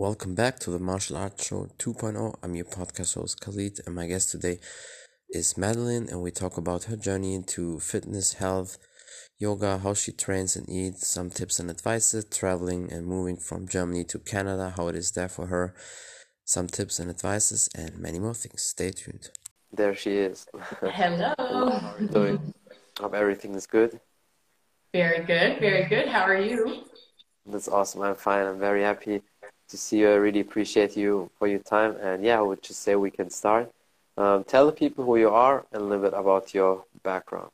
Welcome back to the Martial Arts Show 2.0. I'm your podcast host Khalid, and my guest today is Madeline, and we talk about her journey into fitness, health, yoga, how she trains and eats, some tips and advices, traveling and moving from Germany to Canada, how it is there for her, some tips and advices, and many more things. Stay tuned. There she is. Hello. How are you doing? Hope everything is good. Very good, very good. How are you? That's awesome. I'm fine. I'm very happy to see you. I really appreciate you for your time. And yeah, I would just say we can start. Um, tell the people who you are and a little bit about your background.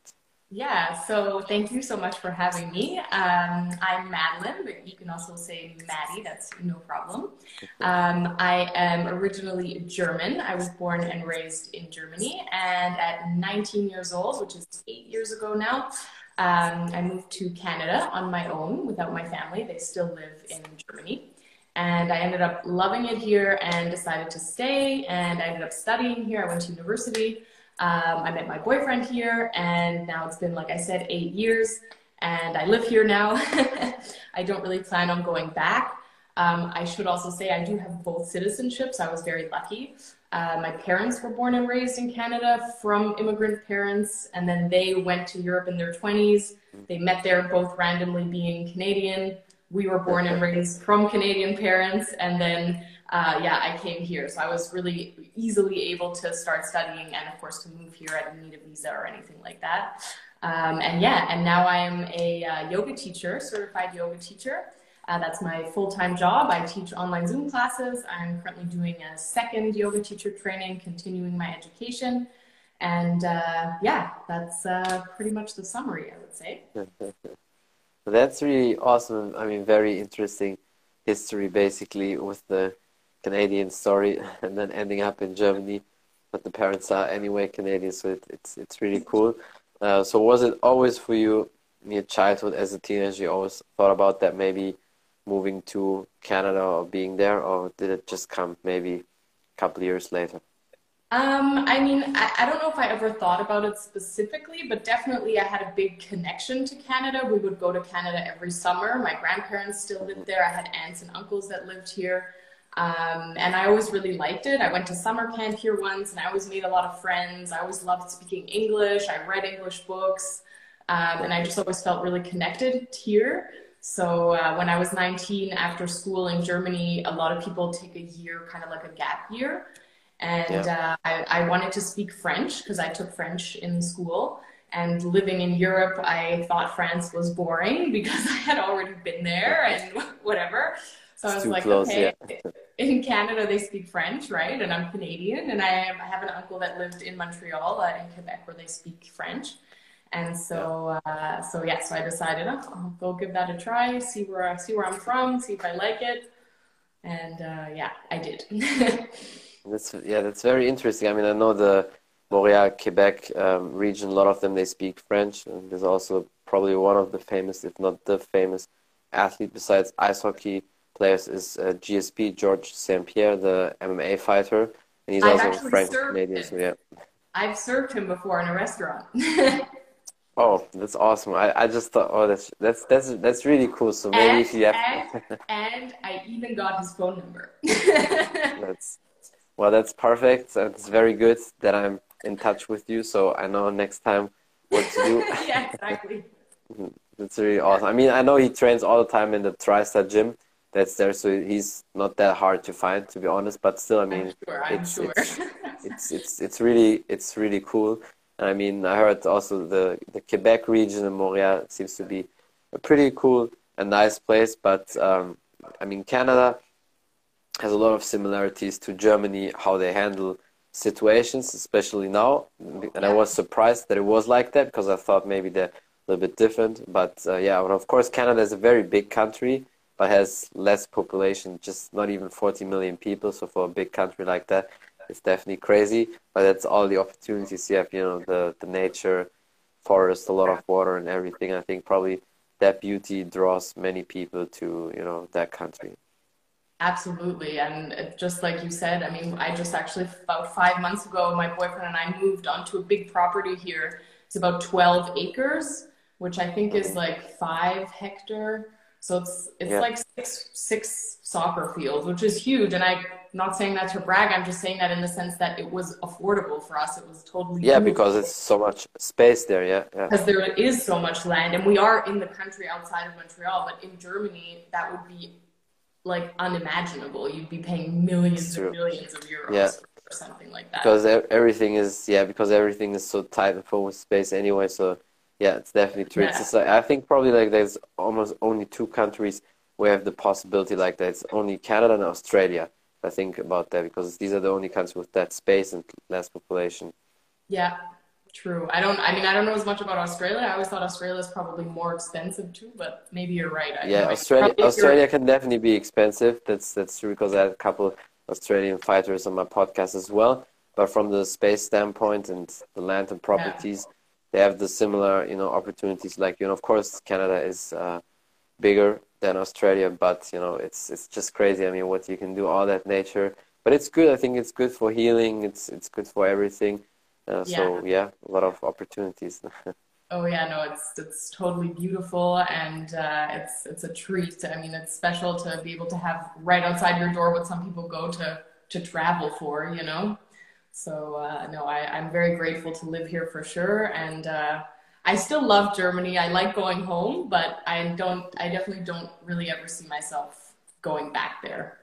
Yeah, so thank you so much for having me. Um, I'm Madeline, but you can also say Maddie, that's no problem. Um, I am originally German. I was born and raised in Germany, and at 19 years old, which is eight years ago now, um, I moved to Canada on my own without my family. They still live in Germany. And I ended up loving it here and decided to stay. And I ended up studying here. I went to university. Um, I met my boyfriend here. And now it's been, like I said, eight years. And I live here now. I don't really plan on going back. Um, I should also say I do have both citizenships. I was very lucky. Uh, my parents were born and raised in Canada from immigrant parents, and then they went to Europe in their 20s. They met there both randomly being Canadian we were born and raised from Canadian parents, and then uh, yeah, I came here. So I was really easily able to start studying, and of course to move here. I didn't need a visa or anything like that. Um, and yeah, and now I'm a uh, yoga teacher, certified yoga teacher. Uh, that's my full-time job. I teach online Zoom classes. I'm currently doing a second yoga teacher training, continuing my education. And uh, yeah, that's uh, pretty much the summary, I would say. That's really awesome. I mean, very interesting history basically with the Canadian story and then ending up in Germany. But the parents are anyway Canadian, so it, it's it's really cool. Uh, so was it always for you in your childhood as a teenager? You always thought about that maybe moving to Canada or being there, or did it just come maybe a couple years later? Um, I mean, I, I, don't know if I ever thought about it specifically, but definitely I had a big connection to Canada. We would go to Canada every summer. My grandparents still lived there. I had aunts and uncles that lived here. Um, and I always really liked it. I went to summer camp here once and I always made a lot of friends. I always loved speaking English. I read English books. Um, and I just always felt really connected here. So uh, when I was 19 after school in Germany, a lot of people take a year, kind of like a gap year and yeah. uh, I, I, wanted to speak French because I took French in school. And living in Europe, I thought France was boring because I had already been there and whatever. So I was like, close, okay, yeah. in Canada they speak French, right? And I'm Canadian, and I have, I have an uncle that lived in Montreal, uh, in Quebec, where they speak French. And so, uh, so yeah, so I decided oh, I'll go give that a try, see where I see where I'm from, see if I like it, and uh, yeah, I did. That's yeah, that's very interesting. I mean, I know the Montreal, Quebec um, region. A lot of them they speak French, and there's also probably one of the famous, if not the famous, athlete besides ice hockey players is uh, GSP Georges St Pierre, the MMA fighter, and he's I've also French Canadian. So yeah, I've served him before in a restaurant. oh, that's awesome! I, I just thought, oh, that's that's that's that's really cool. So maybe and, if you have, and, and I even got his phone number. that's well, that's perfect. It's very good that I'm in touch with you, so I know next time what to do. yeah, exactly. That's really awesome. I mean, I know he trains all the time in the TriStar gym that's there, so he's not that hard to find, to be honest. But still, I mean, sure, it's, sure. it's, it's, it's it's really it's really cool. And I mean, I heard also the the Quebec region in Montreal seems to be a pretty cool and nice place. But um, I mean, Canada has a lot of similarities to Germany, how they handle situations, especially now. And I was surprised that it was like that because I thought maybe they're a little bit different. But uh, yeah, and of course, Canada is a very big country, but has less population, just not even 40 million people. So for a big country like that, it's definitely crazy. But that's all the opportunities you have, you know, the, the nature, forest, a lot of water and everything. I think probably that beauty draws many people to, you know, that country. Absolutely. And just like you said, I mean, I just actually, about five months ago, my boyfriend and I moved onto a big property here. It's about 12 acres, which I think is like five hectare. So it's it's yeah. like six six soccer fields, which is huge. And I'm not saying that to brag. I'm just saying that in the sense that it was affordable for us. It was totally yeah, because it's so much space there. Yeah, yeah. Because there is so much land, and we are in the country outside of Montreal. But in Germany, that would be like unimaginable. You'd be paying millions and millions of euros. Yeah. Or something like that. Because everything is yeah, because everything is so tight and full space anyway. So yeah, it's definitely true. Yeah. It's like, I think probably like there's almost only two countries where have the possibility like that. It's only Canada and Australia. I think about that because these are the only countries with that space and less population. Yeah, true. I don't. I mean, I don't know as much about Australia. I always thought Australia is probably more expensive too, but maybe you're right. I yeah, Australia. Australia can definitely be expensive. That's that's true because I had a couple Australian fighters on my podcast as well. But from the space standpoint and the land and properties, they have the similar you know opportunities like you know of course Canada is uh, bigger than Australia but you know it's it's just crazy I mean what you can do all that nature but it's good I think it's good for healing it's it's good for everything uh, yeah. so yeah a lot of opportunities Oh yeah, no, it's it's totally beautiful and uh, it's it's a treat. I mean, it's special to be able to have right outside your door what some people go to to travel for, you know. So uh, no, I, I'm very grateful to live here for sure, and uh, I still love Germany. I like going home, but I don't. I definitely don't really ever see myself going back there.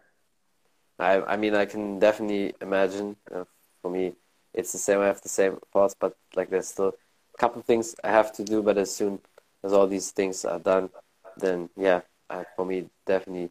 I I mean, I can definitely imagine. Uh, for me, it's the same. I have the same thoughts, but like there's still a couple things I have to do. But as soon as all these things are done, then yeah, I, for me, definitely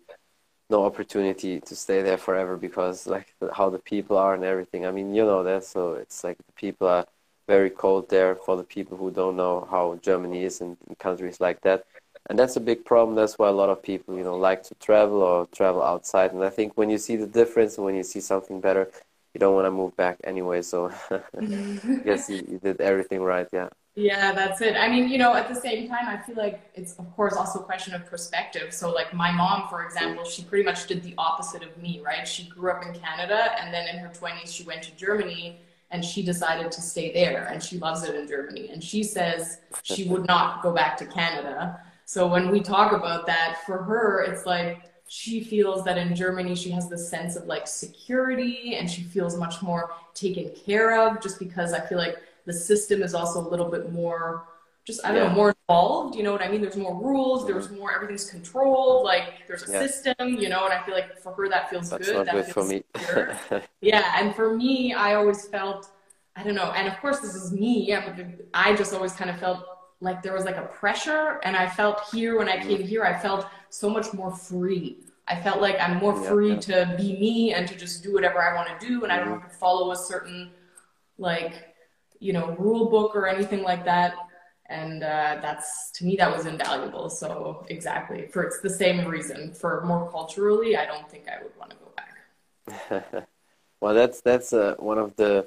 no opportunity to stay there forever because like how the people are and everything. I mean, you know that, so it's like the people are very cold there for the people who don't know how Germany is and countries like that. And that's a big problem. That's why a lot of people, you know, like to travel or travel outside. And I think when you see the difference, when you see something better, you don't want to move back anyway. So I guess you, you did everything right. Yeah. Yeah, that's it. I mean, you know, at the same time, I feel like it's, of course, also a question of perspective. So, like, my mom, for example, she pretty much did the opposite of me, right? She grew up in Canada, and then in her 20s, she went to Germany and she decided to stay there, and she loves it in Germany. And she says she would not go back to Canada. So, when we talk about that, for her, it's like, she feels that in Germany she has this sense of like security and she feels much more taken care of just because I feel like the system is also a little bit more just I don't yeah. know more involved. You know what I mean? There's more rules. There's more. Everything's controlled. Like there's a yeah. system. You know, and I feel like for her that feels That's good. Not that good for me. yeah, and for me, I always felt I don't know. And of course, this is me. Yeah, but I just always kind of felt like there was like a pressure, and I felt here when I came mm. here, I felt so much more free. I felt like I'm more free yeah. to be me and to just do whatever I want to do, and. I don't mm-hmm. have to follow a certain like you know rule book or anything like that and uh, that's to me that was invaluable so exactly for it's the same reason for more culturally i don't think i would want to go back well that's that's uh, one of the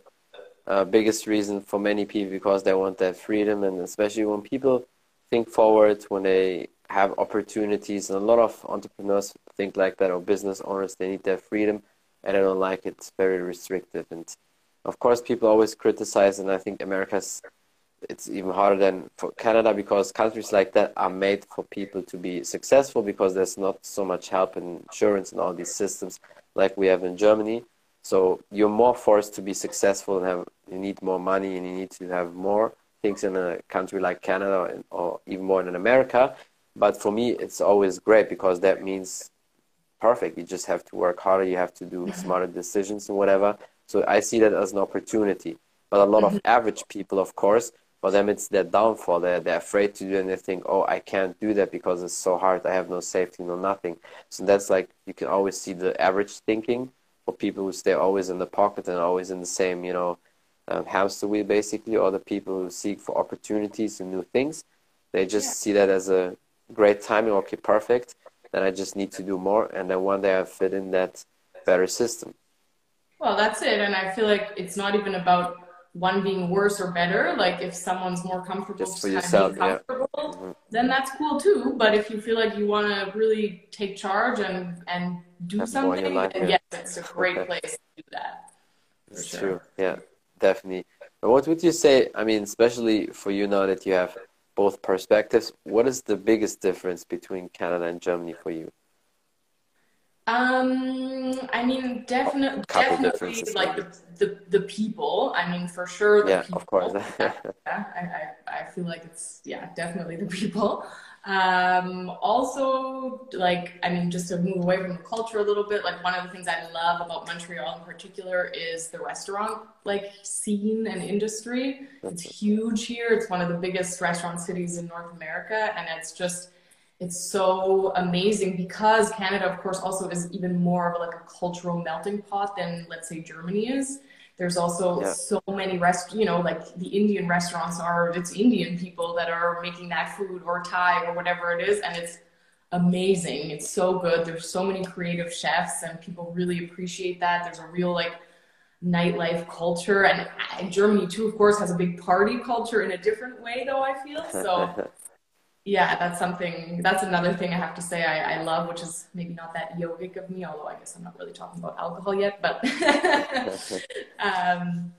uh, biggest reason for many people because they want that freedom. And especially when people think forward when they have opportunities and a lot of entrepreneurs think like that or business owners they need that freedom and i don't like it. It's very restrictive. And of course, people always criticize, and I think America's it's even harder than for Canada because countries like that are made for people to be successful because there's not so much help and insurance and all these systems like we have in Germany. So you're more forced to be successful and have you need more money and you need to have more things in a country like Canada or even more in America. But for me, it's always great because that means perfect. You just have to work harder. You have to do mm-hmm. smarter decisions and whatever. So I see that as an opportunity. But a lot mm-hmm. of average people, of course, for them it's their downfall. They're, they're afraid to do it and they think, oh, I can't do that because it's so hard. I have no safety, no nothing. So that's like, you can always see the average thinking for people who stay always in the pocket and always in the same, you know, um, hamster wheel basically, or the people who seek for opportunities and new things. They just yeah. see that as a great timing. Okay, perfect. Then I just need to do more. And then one day I fit in that better system. Well, that's it. And I feel like it's not even about one being worse or better. Like if someone's more comfortable, just for yourself, yeah. Then that's cool too. But if you feel like you want to really take charge and and do Have something, life, then yeah. yes, it's a great place to do that. It's sure. true. Yeah, definitely. But what would you say? I mean, especially for you now that you have both perspectives. What is the biggest difference between Canada and Germany for you? Um, I mean, definitely, definitely, like the, the the people. I mean, for sure, the yeah, people. of course. yeah, I, I I feel like it's yeah, definitely the people. Um, also, like, I mean, just to move away from the culture a little bit, like one of the things I love about Montreal in particular is the restaurant like scene and industry. It's huge here. It's one of the biggest restaurant cities in North America, and it's just it's so amazing because Canada, of course, also is even more of like a cultural melting pot than let's say Germany is. There's also yeah. so many rest, you know, like the Indian restaurants are it's Indian people that are making that food or Thai or whatever it is, and it's amazing. It's so good. There's so many creative chefs, and people really appreciate that. There's a real like nightlife culture, and Germany too, of course, has a big party culture in a different way, though I feel so. yeah, that's something, that's another thing I have to say I, I love, which is maybe not that yogic of me, although I guess I'm not really talking about alcohol yet, but um,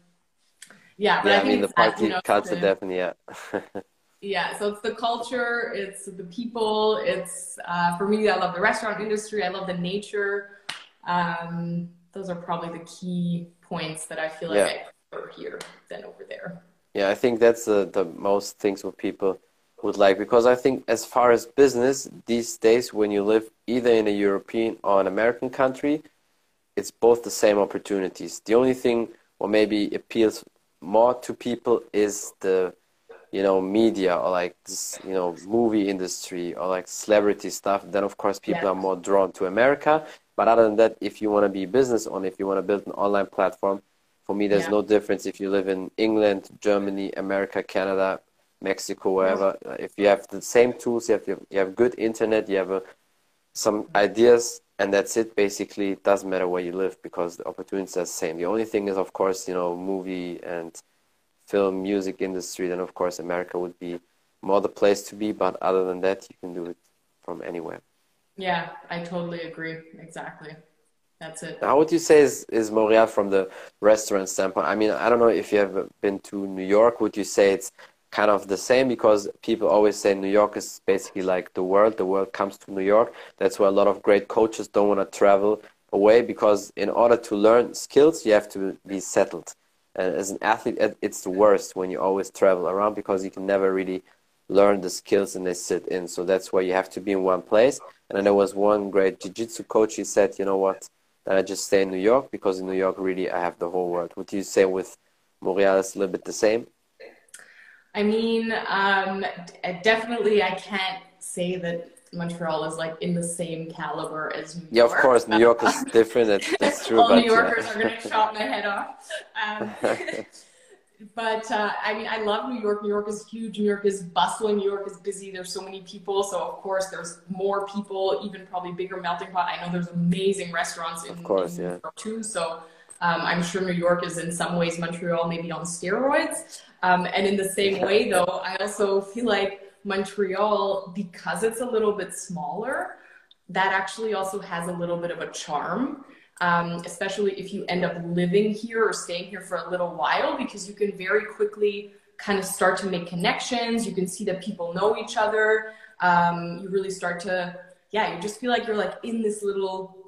yeah, but yeah, I, I mean, the party you know, definitely, yeah. yeah, so it's the culture, it's the people, it's, uh, for me, I love the restaurant industry, I love the nature. Um, those are probably the key points that I feel like yeah. I prefer here than over there. Yeah, I think that's the, the most things with people would like because I think as far as business these days when you live either in a European or an American country it's both the same opportunities the only thing or maybe appeals more to people is the you know media or like this you know movie industry or like celebrity stuff then of course people yeah. are more drawn to America but other than that if you want to be business owner if you want to build an online platform for me there's yeah. no difference if you live in England Germany America Canada Mexico, wherever. Yeah. If you have the same tools, you have you have good internet, you have a, some ideas, and that's it. Basically, it doesn't matter where you live because the opportunities are the same. The only thing is, of course, you know, movie and film, music industry. Then, of course, America would be more the place to be. But other than that, you can do it from anywhere. Yeah, I totally agree. Exactly. That's it. How would you say is, is Montreal from the restaurant standpoint? I mean, I don't know if you have been to New York. Would you say it's kind of the same because people always say New York is basically like the world. The world comes to New York. That's why a lot of great coaches don't want to travel away because in order to learn skills, you have to be settled. And as an athlete, it's the worst when you always travel around because you can never really learn the skills and they sit in. So that's why you have to be in one place. And there was one great jiu-jitsu coach. He said, you know what? Then I just stay in New York because in New York, really, I have the whole world. Would you say with Montreal, it's a little bit the same? I mean, um, definitely, I can't say that Montreal is like in the same caliber as New York. Yeah, of course, New York is different. That's, that's true. All New Yorkers yeah. are going to chop my head off. Um, but uh, I mean, I love New York. New York is huge. New York is bustling. New York is busy. There's so many people. So of course, there's more people. Even probably bigger melting pot. I know there's amazing restaurants in, of course, in yeah. too. So um, I'm sure New York is in some ways Montreal, maybe on steroids. Um, and in the same way, though, I also feel like Montreal, because it's a little bit smaller, that actually also has a little bit of a charm. Um, especially if you end up living here or staying here for a little while, because you can very quickly kind of start to make connections. You can see that people know each other. Um, you really start to, yeah, you just feel like you're like in this little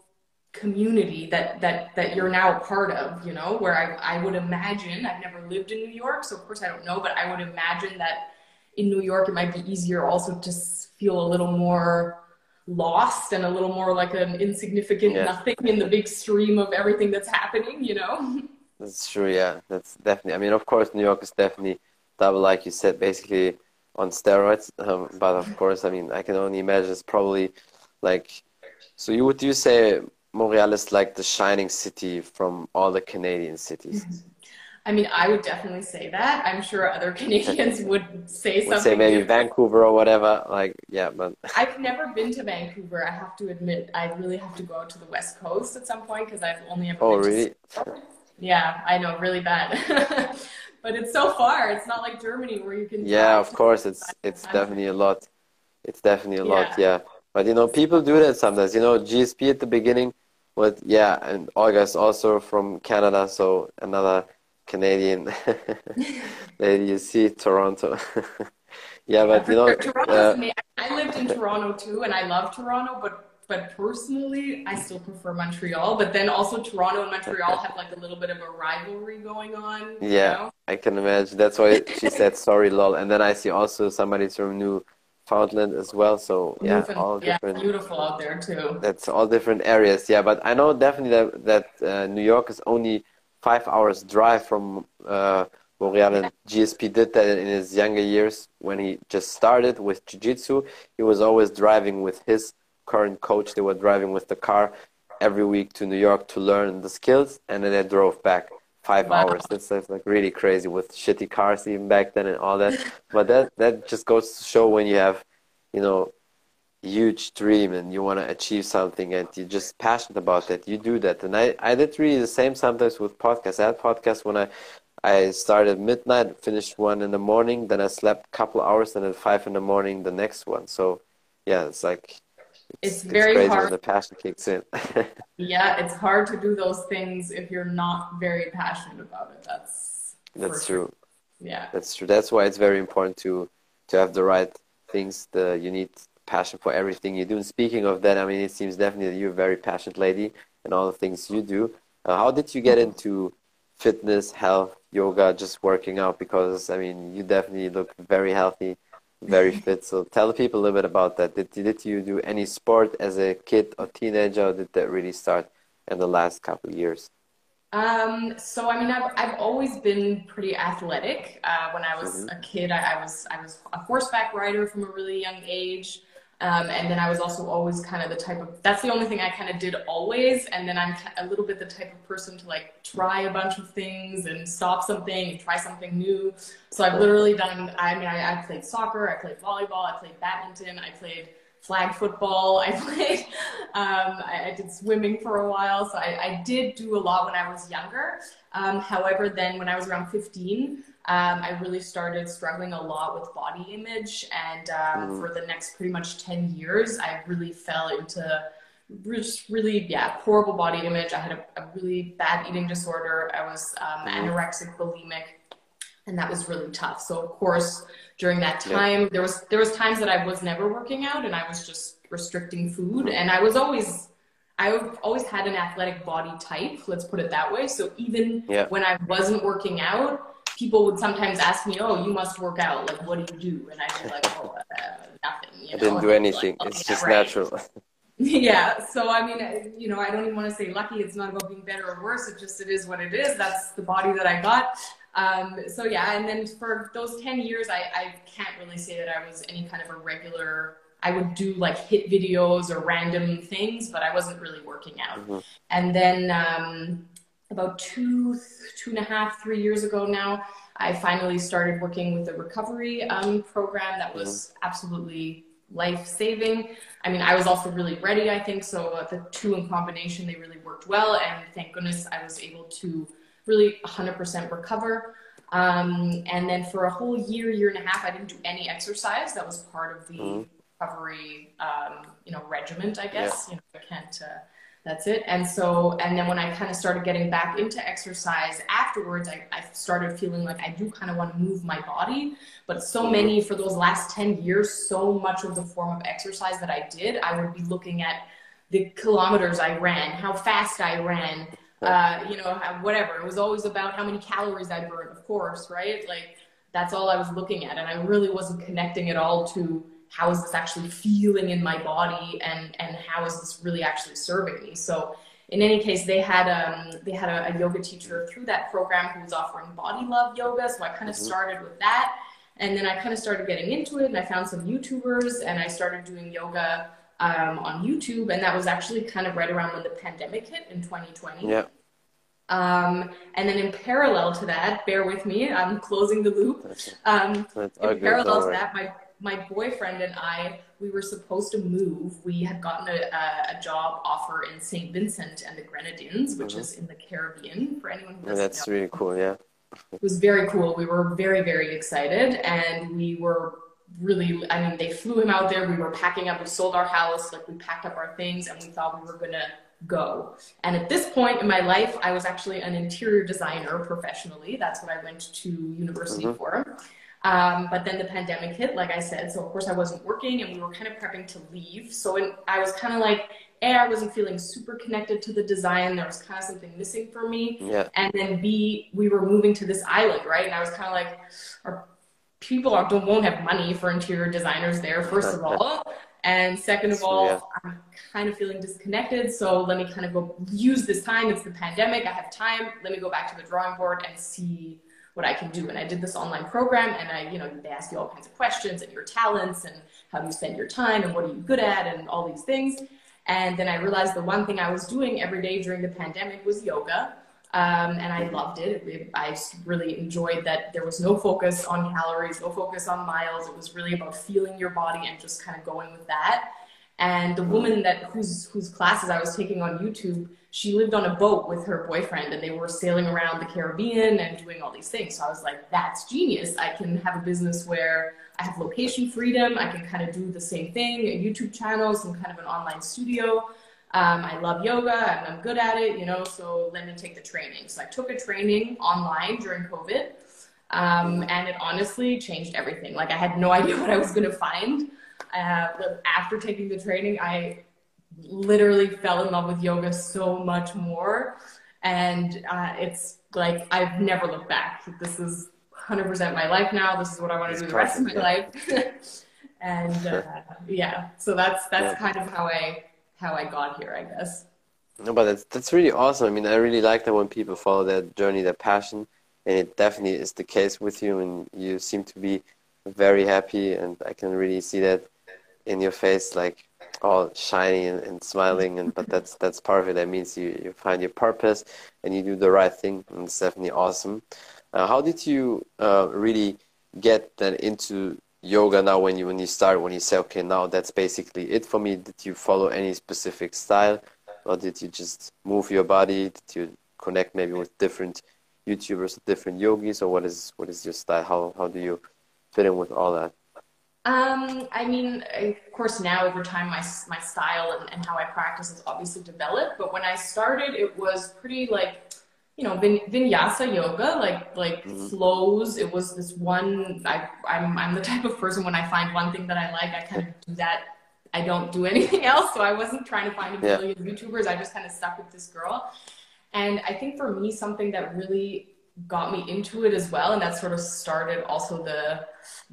community that that that you're now a part of you know where I, I would imagine i've never lived in new york so of course i don't know but i would imagine that in new york it might be easier also to feel a little more lost and a little more like an insignificant yeah. nothing in the big stream of everything that's happening you know that's true yeah that's definitely i mean of course new york is definitely double like you said basically on steroids um, but of course i mean i can only imagine it's probably like so you would you say Montreal is like the shining city from all the Canadian cities. Mm-hmm. I mean, I would definitely say that. I'm sure other Canadians would say would something. Say maybe different. Vancouver or whatever. Like, yeah, but I've never been to Vancouver. I have to admit, I really have to go out to the West Coast at some point because I've only ever. Oh, really? yeah, I know, really bad. but it's so far. It's not like Germany where you can. Yeah, of course. It's it's definitely a lot. It's definitely a yeah. lot. Yeah. But you know, people do that sometimes. You know, GSP at the beginning, but yeah, and August also from Canada, so another Canadian lady you see Toronto. Yeah, but you know, uh, I lived in Toronto too, and I love Toronto, but but personally, I still prefer Montreal. But then also Toronto and Montreal have like a little bit of a rivalry going on. Yeah, you know? I can imagine. That's why she said sorry, lol. And then I see also somebody's from Newfoundland as well. So yeah, Newfoundland, all different. Yeah, beautiful out there too. That's all different areas. Yeah, but I know definitely that that uh, New York is only five hours drive from uh, Montreal, and GSP did that in his younger years when he just started with Jiu-Jitsu. He was always driving with his current coach. They were driving with the car every week to New York to learn the skills, and then they drove back five wow. hours. That's, that's like really crazy with shitty cars even back then and all that. but that that just goes to show when you have, you know, huge dream and you want to achieve something and you're just passionate about it, you do that. And I, I did really the same sometimes with podcasts. I had podcasts when I I started midnight, finished one in the morning, then I slept a couple hours, and at five in the morning the next one. So yeah, it's like it's, it's very it's hard. when the passion kicks in. yeah, it's hard to do those things if you're not very passionate about it. That's that's true. Yeah, that's true. That's why it's very important to to have the right things. The you need passion for everything you do. And speaking of that, I mean, it seems definitely that you're a very passionate lady and all the things you do. Uh, how did you get into fitness, health, yoga, just working out? Because I mean, you definitely look very healthy very fit. So tell people a little bit about that. Did, did you do any sport as a kid or teenager? Or did that really start in the last couple of years? Um, so I mean, I've, I've always been pretty athletic. Uh, when I was mm-hmm. a kid, I, I, was I was a horseback rider from a really young age. Um, and then I was also always kind of the type of, that's the only thing I kind of did always. And then I'm a little bit the type of person to like try a bunch of things and stop something and try something new. So I've literally done, I mean, I, I played soccer, I played volleyball, I played badminton, I played flag football, I played, um, I, I, did swimming for a while. So I, I, did do a lot when I was younger. Um, however, then when I was around 15, um, I really started struggling a lot with body image. And um, mm. for the next pretty much 10 years, I really fell into just really, yeah, horrible body image. I had a, a really bad eating disorder. I was um, mm. anorexic, bulimic, and that was really tough. So of course, during that time, yeah. there was there was times that I was never working out, and I was just restricting food, and I was always I've always had an athletic body type, let's put it that way. So even yeah. when I wasn't working out, people would sometimes ask me, "Oh, you must work out. Like, what do you do?" And I'd be like, "Oh, uh, nothing." You know? I didn't do anything. Like, it's just right. natural. yeah. So I mean, you know, I don't even want to say lucky. It's not about being better or worse. It just it is what it is. That's the body that I got. Um, so yeah, and then for those ten years, I, I can't really say that I was any kind of a regular. I would do like HIIT videos or random things, but I wasn't really working out. Mm-hmm. And then um, about two, two and a half, three years ago now, I finally started working with a recovery um, program that was mm-hmm. absolutely life saving. I mean, I was also really ready, I think. So uh, the two in combination, they really worked well. And thank goodness I was able to really 100% recover. Um, and then for a whole year, year and a half, I didn't do any exercise. That was part of the mm-hmm. recovery, um, you know, regiment, I guess. Yeah. You know, I can't. Uh, that's it. And so, and then when I kind of started getting back into exercise afterwards, I, I started feeling like I do kind of want to move my body. But so mm-hmm. many, for those last 10 years, so much of the form of exercise that I did, I would be looking at the kilometers I ran, how fast I ran, uh, you know, whatever. It was always about how many calories I burned, of course, right? Like that's all I was looking at. And I really wasn't connecting at all to how is this actually feeling in my body? And and how is this really actually serving me? So in any case they had um they had a, a yoga teacher through that program who was offering body love yoga. So i kind of mm-hmm. started with that. And then i kind of started getting into it and i found some youtubers and i started doing yoga um, on youtube. And that was actually kind of right around when the pandemic hit in 2020 yeah. Um, and then in parallel to that, bear with me, I'm closing the loop. Um, in parallel to that, my my boyfriend and I, we were supposed to move. We had gotten a, a, a job offer in St. Vincent and the Grenadines, which mm-hmm. is in the Caribbean for anyone who doesn't That's know. really cool, yeah. It was very cool. We were very, very excited and we were really, I mean, they flew him out there. We were packing up, we sold our house, like we packed up our things and we thought we were going to go. And at this point in my life, I was actually an interior designer professionally. That's what I went to university mm-hmm. for. Um, but then the pandemic hit, like I said. So of course I wasn't working, and we were kind of prepping to leave. So in, I was kind of like, a, I wasn't feeling super connected to the design. There was kind of something missing for me. Yeah. And then B, we were moving to this island, right? And I was kind of like, our people don't won't have money for interior designers there, first of all. And second of all, yeah. I'm kind of feeling disconnected. So let me kind of go use this time. It's the pandemic. I have time. Let me go back to the drawing board and see what I can do. And I did this online program and I, you know, they ask you all kinds of questions and your talents and how you spend your time and what are you good at and all these things. And then I realized the one thing I was doing every day during the pandemic was yoga. Um, and I loved it. I really enjoyed that there was no focus on calories, no focus on miles. It was really about feeling your body and just kind of going with that. And the woman that whose whose classes I was taking on YouTube, she lived on a boat with her boyfriend, and they were sailing around the Caribbean and doing all these things. So I was like, "That's genius! I can have a business where I have location freedom. I can kind of do the same thing, a YouTube channel, some kind of an online studio." Um, I love yoga and I'm good at it, you know, so let me take the training. So I took a training online during COVID um, and it honestly changed everything. Like I had no idea what I was going to find. Uh, but after taking the training, I literally fell in love with yoga so much more. And uh, it's like I've never looked back. This is 100% my life now. This is what I want to do the rest of my life. and uh, yeah, so that's that's yeah. kind of how I how I got here, I guess. No, but that's that's really awesome. I mean, I really like that when people follow their journey, their passion, and it definitely is the case with you. And you seem to be very happy, and I can really see that in your face, like all shiny and, and smiling. And but that's that's part of it. That means you you find your purpose and you do the right thing, and it's definitely awesome. Uh, how did you uh, really get that into yoga now when you when you start when you say okay now that's basically it for me did you follow any specific style or did you just move your body did you connect maybe with different youtubers different yogis or what is what is your style how how do you fit in with all that um i mean of course now over time my my style and, and how i practice has obviously developed but when i started it was pretty like you know vin, vinyasa yoga like like mm-hmm. flows it was this one I, I'm, I'm the type of person when i find one thing that i like i kind of do that i don't do anything else so i wasn't trying to find a billion yeah. youtubers i just kind of stuck with this girl and i think for me something that really got me into it as well and that sort of started also the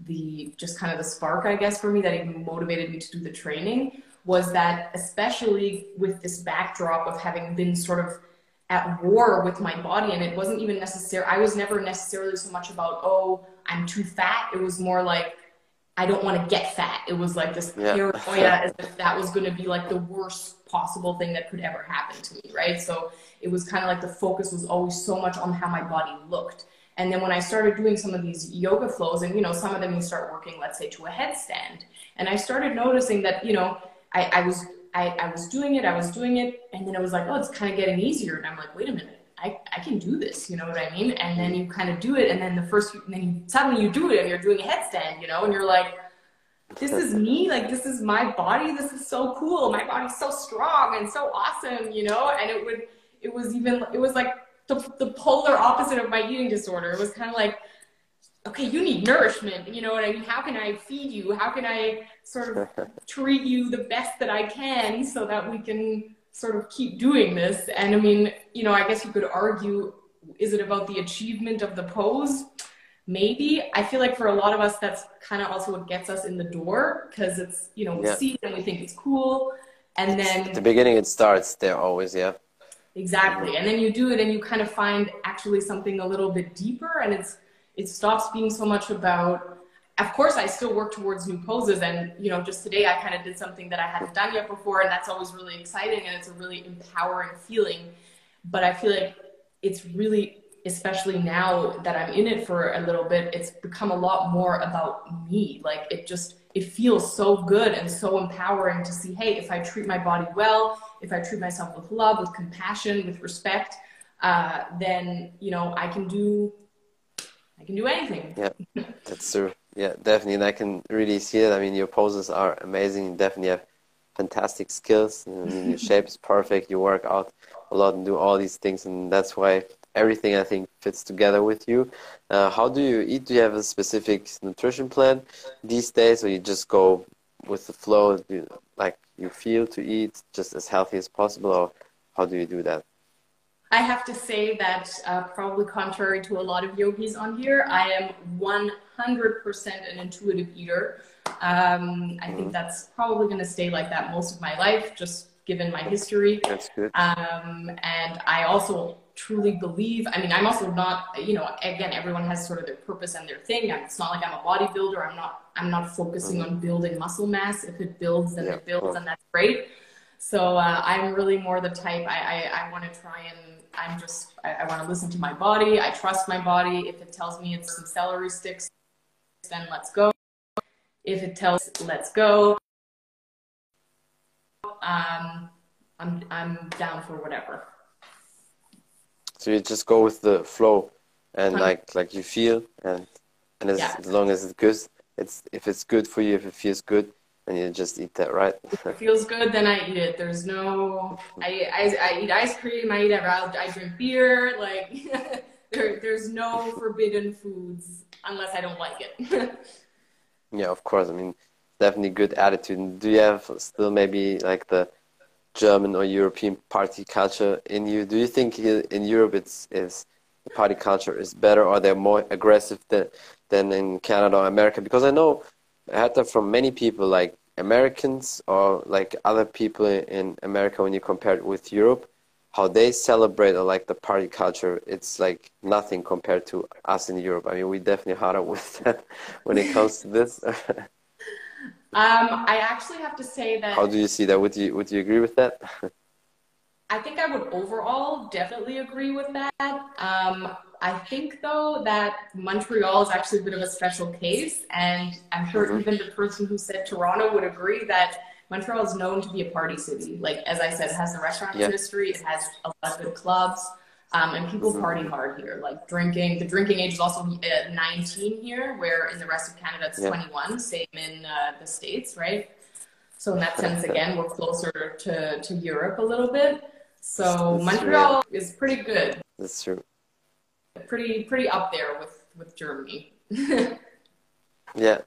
the just kind of the spark i guess for me that even motivated me to do the training was that especially with this backdrop of having been sort of at war with my body and it wasn't even necessary i was never necessarily so much about oh i'm too fat. It was more like i don't want to get fat. It was like this yeah. paranoia as if that was going to be like the worst possible thing that could ever happen to me right? So it was kind of like the focus was always so much on how my body looked and then when i started doing some of these yoga flows and you know some of them you start working let's say to a headstand and i started noticing that you know I, I was I, I was doing it, I was doing it, and then it was like, oh, it's kind of getting easier. And I'm like, wait a minute, I, I can do this, you know what I mean? And then you kind of do it, and then the first, and then suddenly you do it, and you're doing a headstand, you know, and you're like, this is me, like this is my body, this is so cool. My body's so strong and so awesome, you know. And it would, it was even, it was like the, the polar opposite of my eating disorder. It was kind of like, okay, you need nourishment. You know what I mean? How can I feed you? How can I sort of treat you the best that I can so that we can sort of keep doing this? And I mean, you know, I guess you could argue is it about the achievement of the pose? Maybe. I feel like for a lot of us, that's kind of also what gets us in the door because it's, you know, we yeah. see it and we think it's cool. And then. At the beginning, it starts there always, yeah. Exactly. And then you do it and you kind of find actually something a little bit deeper and it's, it stops being so much about of course i still work towards new poses and you know just today i kind of did something that i hadn't done yet before and that's always really exciting and it's a really empowering feeling but i feel like it's really especially now that i'm in it for a little bit it's become a lot more about me like it just it feels so good and so empowering to see hey if i treat my body well if i treat myself with love with compassion with respect uh, then you know i can do I can do anything. Yeah, that's true. Yeah, definitely, and I can really see it. I mean, your poses are amazing. You definitely have fantastic skills. I mean, your shape is perfect. You work out a lot and do all these things, and that's why everything I think fits together with you. Uh, how do you eat? Do you have a specific nutrition plan these days, or you just go with the flow, you, like you feel to eat just as healthy as possible, or how do you do that? I have to say that, uh, probably contrary to a lot of yogis on here, I am 100% an intuitive eater. Um, I mm-hmm. think that's probably going to stay like that most of my life, just given my history. That's good. Um, and I also truly believe, I mean, I'm also not, you know, again, everyone has sort of their purpose and their thing. It's not like I'm a bodybuilder. I'm not, I'm not focusing mm-hmm. on building muscle mass. If it builds, then yeah, it builds, and that's great. So uh, I'm really more the type I, I, I want to try and I'm just I, I want to listen to my body. I trust my body. If it tells me it's some celery sticks, then let's go. If it tells let's go, um, I'm I'm down for whatever. So you just go with the flow, and uh-huh. like like you feel, and and as, yeah. as long as it's good, it's if it's good for you, if it feels good, and you just eat that, right? if it feels good, then I eat it. There's no, I, I, I eat ice cream, I eat it, I drink beer. Like, there, there's no forbidden foods unless I don't like it. yeah, of course. I mean, definitely good attitude. Do you have still maybe like the German or European party culture in you? Do you think in Europe it's is the party culture is better, or they're more aggressive than than in Canada or America? Because I know I heard that from many people, like Americans or like other people in America, when you compare it with Europe, how they celebrate or like the party culture, it's like nothing compared to us in Europe. I mean, we definitely harder with that when it comes to this. um, I actually have to say that. How do you see that? Would you would you agree with that? I think I would overall definitely agree with that. Um, I think though that Montreal is actually a bit of a special case, and I'm sure mm-hmm. even the person who said Toronto would agree that Montreal is known to be a party city. Like as I said, it has the restaurant yep. industry, it has a lot of good clubs, um, and people party hard here. Like drinking, the drinking age is also uh, 19 here, where in the rest of Canada it's yep. 21. Same in uh, the states, right? So in that sense, again, we're closer to to Europe a little bit. So That's Montreal true. is pretty good. That's true. Pretty pretty up there with with Germany. yeah.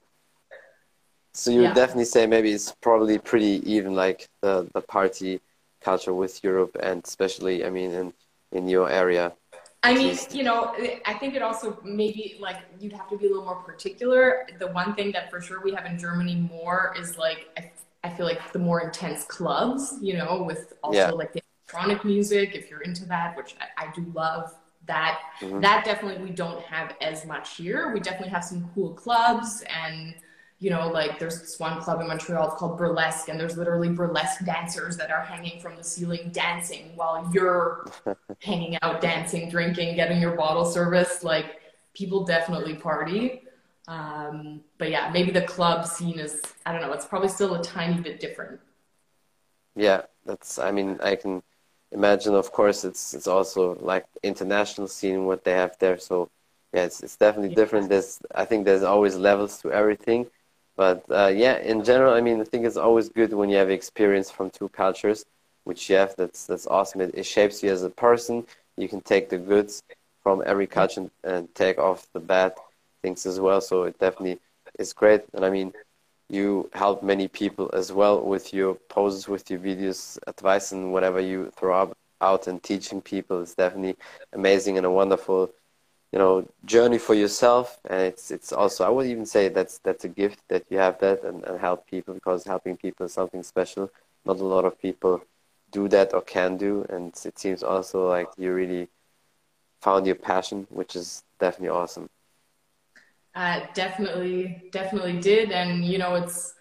So you yeah. would definitely say maybe it's probably pretty even like the the party culture with Europe and especially I mean in in your area. I mean, least. you know, I think it also maybe like you'd have to be a little more particular. The one thing that for sure we have in Germany more is like I, I feel like the more intense clubs, you know, with also yeah. like the electronic music, if you're into that, which I, I do love that, mm-hmm. that definitely we don't have as much here. We definitely have some cool clubs and, you know, like there's this one club in Montreal called Burlesque, and there's literally burlesque dancers that are hanging from the ceiling dancing while you're hanging out, dancing, drinking, getting your bottle service. Like people definitely party. Um, but yeah, maybe the club scene is, I don't know, it's probably still a tiny bit different. Yeah, that's, I mean, I can imagine of course it's it's also like international scene what they have there so yeah it's, it's definitely different there's i think there's always levels to everything but uh, yeah in general i mean i think it's always good when you have experience from two cultures which you have that's that's awesome. It, it shapes you as a person. You can take the goods from every culture and, and take off the bad things as well. So it definitely is great. And i mean you help many people as well with your poses, with your videos, advice, and whatever you throw up, out and teaching people is definitely amazing and a wonderful, you know, journey for yourself. And it's it's also I would even say that's that's a gift that you have that and, and help people because helping people is something special. Not a lot of people do that or can do, and it seems also like you really found your passion, which is definitely awesome. Uh, definitely, definitely did. And, you know, it's,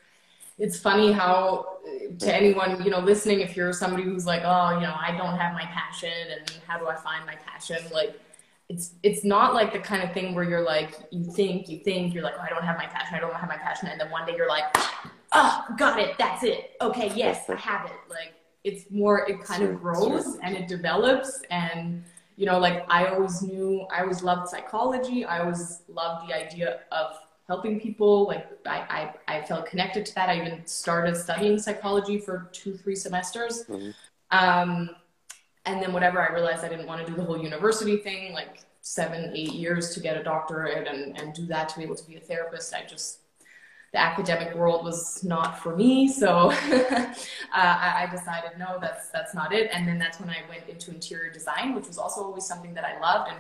it's funny how to anyone, you know, listening, if you're somebody who's like, oh, you know, I don't have my passion and how do I find my passion? Like, it's, it's not like the kind of thing where you're like, you think, you think, you're like, oh, I don't have my passion. I don't have my passion. And then one day you're like, oh, got it. That's it. Okay. Yes, I have it. Like, it's more, it kind of grows and it develops and, you know, like I always knew, I always loved psychology. I always loved the idea of helping people. Like I, I, I felt connected to that. I even started studying psychology for two, three semesters. Mm-hmm. Um, And then whatever, I realized I didn't want to do the whole university thing, like seven, eight years to get a doctorate and, and do that to be able to be a therapist. I just, the academic world was not for me. So uh, I, I, decided, no, that's, that's not it. And then that's when I went into interior design, which was also always something that I loved. And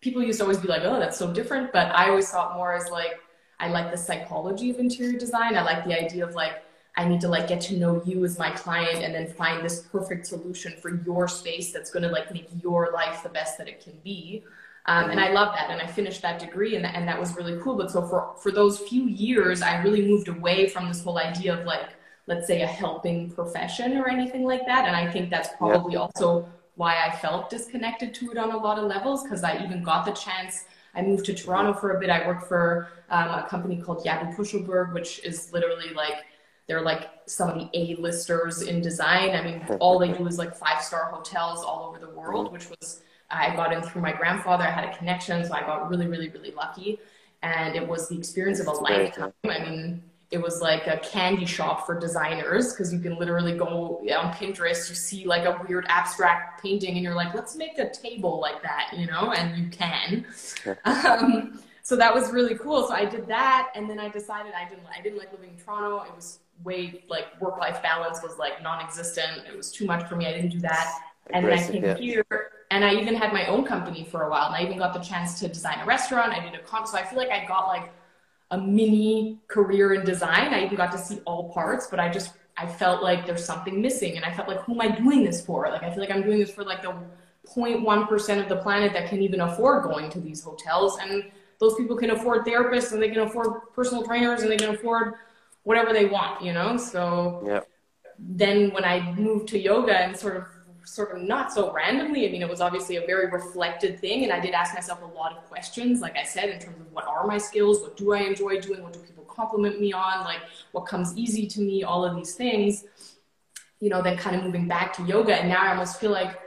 people used to always be like, oh, that's so different. But I always thought more as like, I like the psychology of interior design. I like the idea of like, I need to like get to know you as my client and then find this perfect solution for your space that's going to like make your life the best that it can be. Um, and I love that. And I finished that degree and, and that was really cool. But so for, for those few years, I really moved away from this whole idea of like, let's say a helping profession or anything like that. And I think that's probably yeah. also why I felt disconnected to it on a lot of levels because I even got the chance. I moved to Toronto for a bit. I worked for um, a company called Yabu Pushelberg, which is literally like they're like some of the A-listers in design. I mean, all they do is like five-star hotels all over the world, which was I got in through my grandfather. I had a connection, so I got really, really, really lucky. And it was the experience of a lifetime. I mean, it was like a candy shop for designers because you can literally go on Pinterest, you see like a weird abstract painting, and you're like, let's make a table like that, you know, and you can. um, so that was really cool. So I did that, and then I decided I didn't I didn't like living in Toronto. It was way like work life balance was like non-existent. It was too much for me. I didn't do that. And then I came yeah. here, and I even had my own company for a while, and I even got the chance to design a restaurant. I did a con, so I feel like I got like a mini career in design. I even got to see all parts, but I just I felt like there's something missing, and I felt like who am I doing this for? Like I feel like I'm doing this for like the 0.1% of the planet that can even afford going to these hotels, and those people can afford therapists, and they can afford personal trainers, and they can afford whatever they want, you know? So yeah. then when I moved to yoga and sort of sort of not so randomly, I mean, it was obviously a very reflected thing. And I did ask myself a lot of questions, like I said, in terms of what are my skills? What do I enjoy doing? What do people compliment me on? Like what comes easy to me? All of these things, you know, then kind of moving back to yoga. And now I almost feel like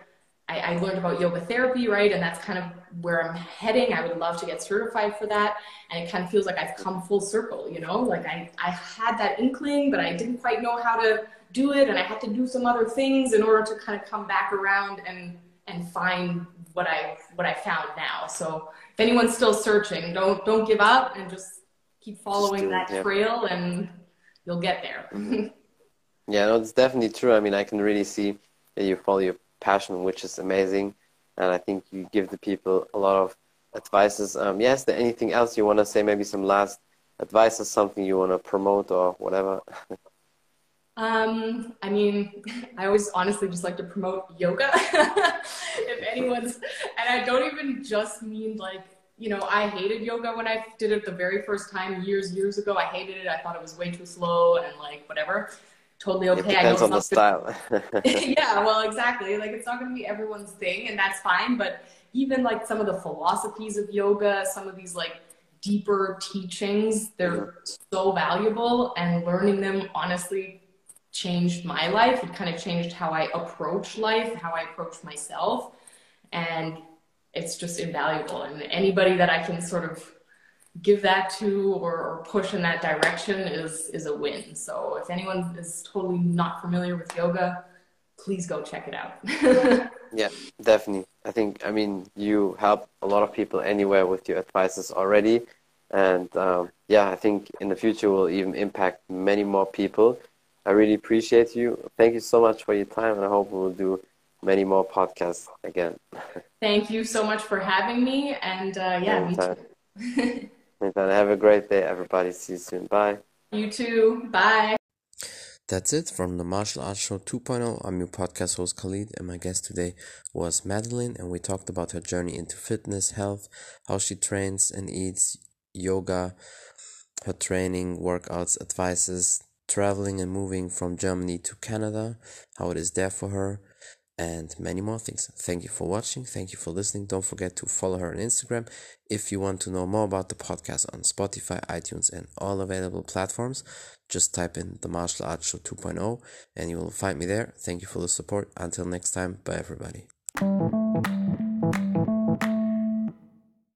I, I learned about yoga therapy, right? And that's kind of where I'm heading. I would love to get certified for that. And it kind of feels like I've come full circle, you know, like I, I had that inkling, but I didn't quite know how to do it. And I had to do some other things in order to kind of come back around and, and find what I, what I found now. So if anyone's still searching, don't, don't give up and just keep following that yeah. trail and you'll get there. Mm-hmm. yeah, no, it's definitely true. I mean, I can really see that you follow your passion, which is amazing. And I think you give the people a lot of advices. Um, yes, there anything else you want to say? Maybe some last advice or something you want to promote or whatever? Um, I mean, I always honestly just like to promote yoga. if anyone's, and I don't even just mean like, you know, I hated yoga when I did it the very first time years, years ago. I hated it. I thought it was way too slow and like whatever totally okay. It depends on the style. yeah, well, exactly. Like it's not going to be everyone's thing, and that's fine. But even like some of the philosophies of yoga, some of these like deeper teachings, they're mm-hmm. so valuable, and learning them honestly changed my life. It kind of changed how I approach life, how I approach myself, and it's just invaluable. And anybody that I can sort of give that to or, or, push in that direction is is a win. So if anyone is totally not familiar with yoga, please go check it out. yeah, definitely. I think I mean you help a lot of people anywhere with your advices already, and um, yeah, I think in the future will even impact many more people. I really appreciate you. Thank you so much for your time, and I hope we'll do many more podcasts again. Thank you so much for having me, and uh, yeah, Anytime. me too. Have a great day, everybody. See you soon. Bye. You too. Bye. That's it from the Martial Arts Show 2.0. I'm your podcast host Khalid, and my guest today was Madeleine, and we talked about her journey into fitness, health, how she trains and eats, yoga, her training, workouts, advices, traveling and moving from Germany to Canada, how it is there for her, and many more things. Thank you for watching. Thank you for listening. Don't forget to follow her on Instagram. If you want to know more about the podcast on Spotify, iTunes, and all available platforms, just type in the Martial Arts Show 2.0 and you will find me there. Thank you for the support. Until next time, bye everybody.